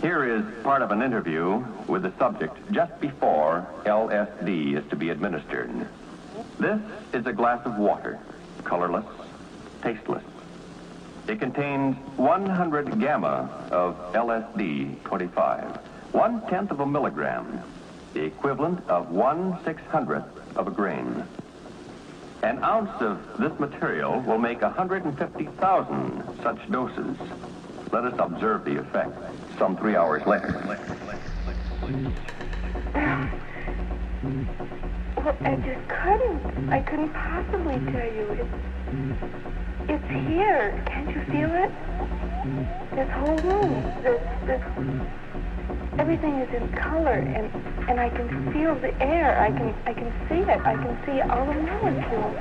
Here is part of an interview with the subject just before LSD is to be administered. This is a glass of water, colorless, tasteless. It contains 100 gamma of LSD 25, one tenth of a milligram, the equivalent of one six hundredth of a grain. An ounce of this material will make 150,000 such doses. Let us observe the effect some three hours later. Well, I just couldn't. I couldn't possibly tell you. It's, it's here. Can't you feel it? This whole room. This, this, everything is in color, and and I can feel the air. I can I can see it. I can see all the molecules.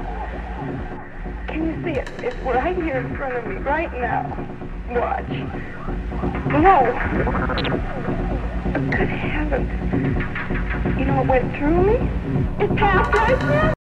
Can you see it? It's right here in front of me, right now. Watch. No. Good heavens. You know what went through me? It passed right through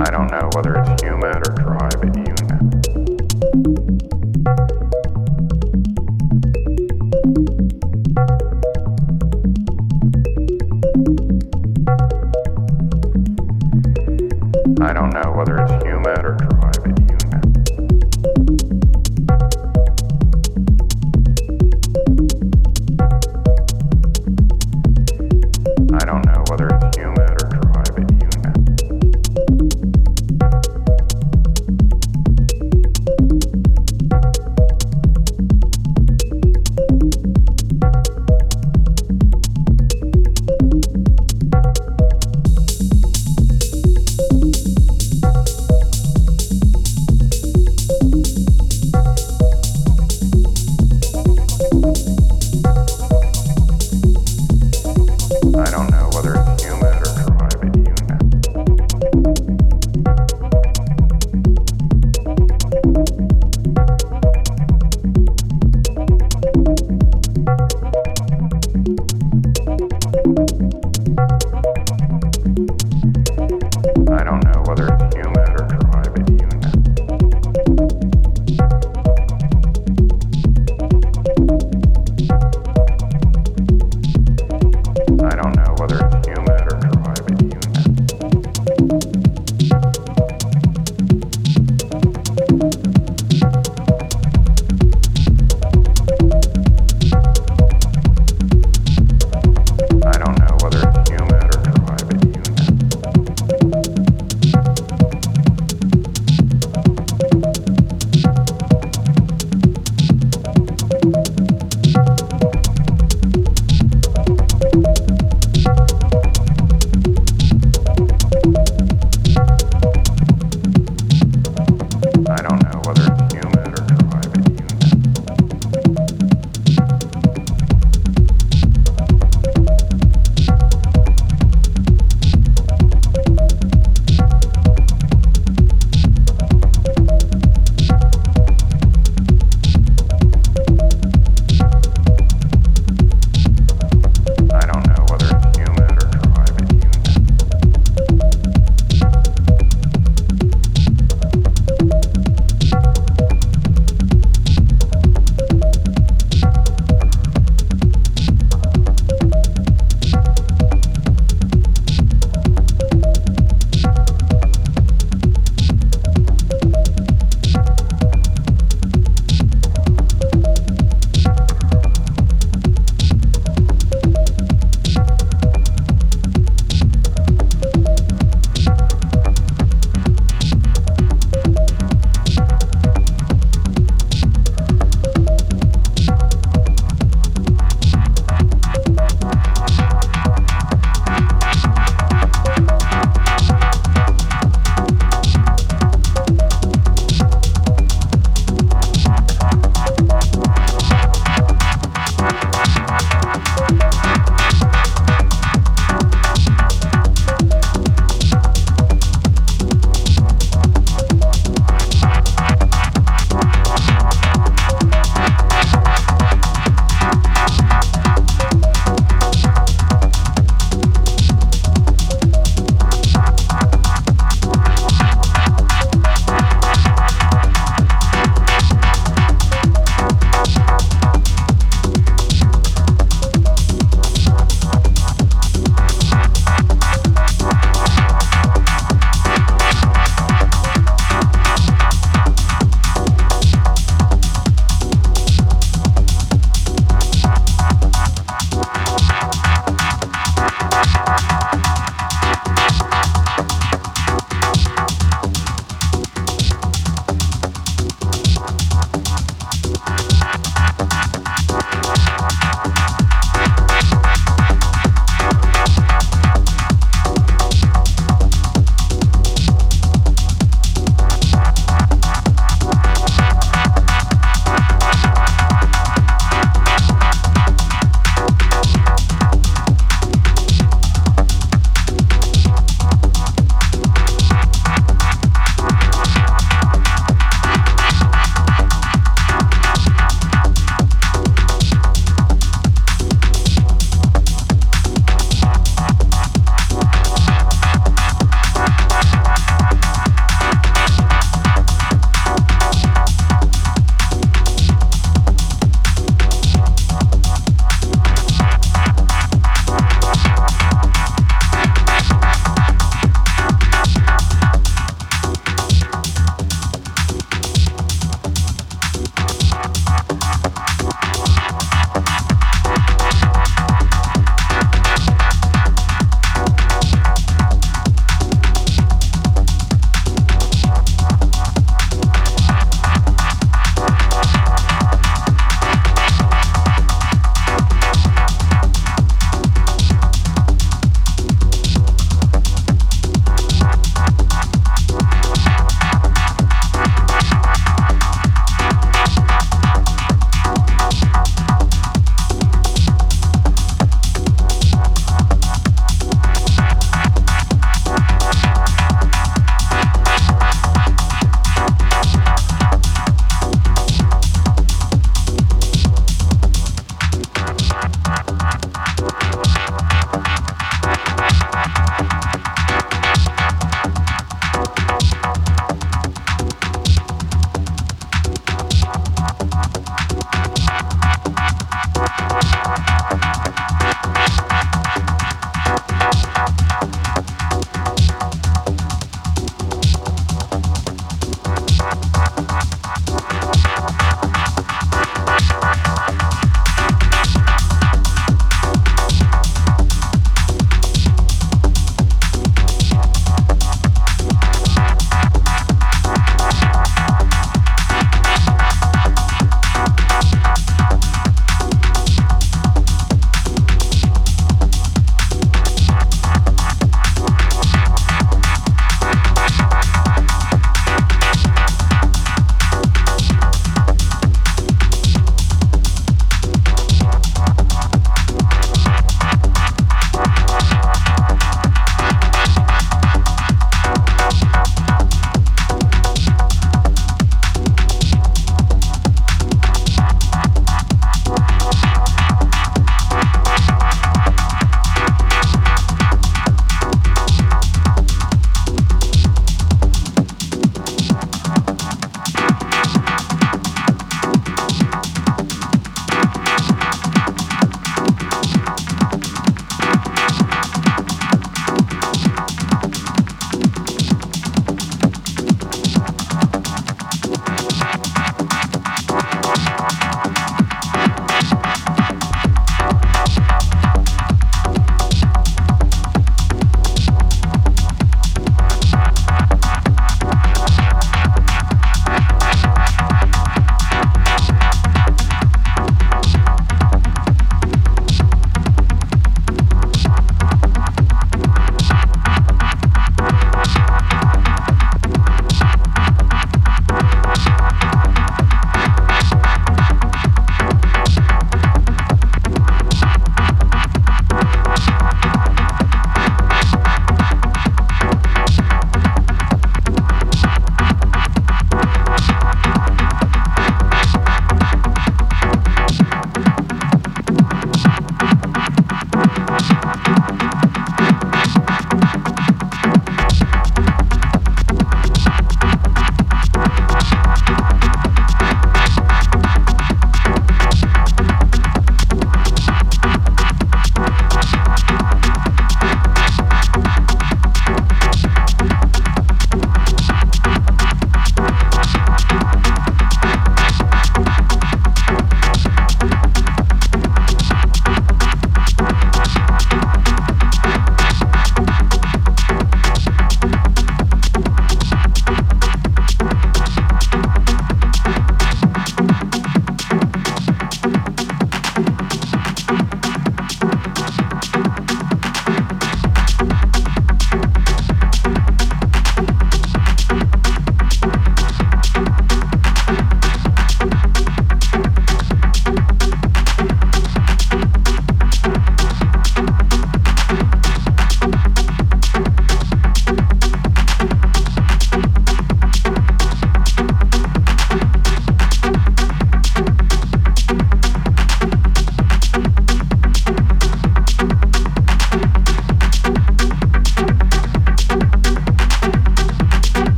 I don't know whether it's human.